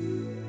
you.